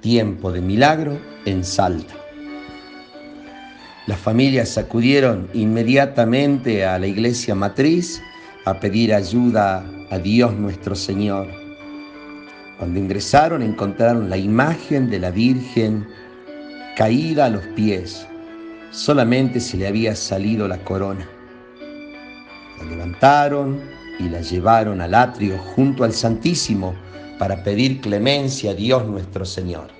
tiempo de milagro en Salta. Las familias acudieron inmediatamente a la iglesia matriz a pedir ayuda a Dios nuestro Señor. Cuando ingresaron encontraron la imagen de la Virgen caída a los pies. Solamente se le había salido la corona. La levantaron y la llevaron al atrio junto al Santísimo para pedir clemencia a Dios nuestro Señor.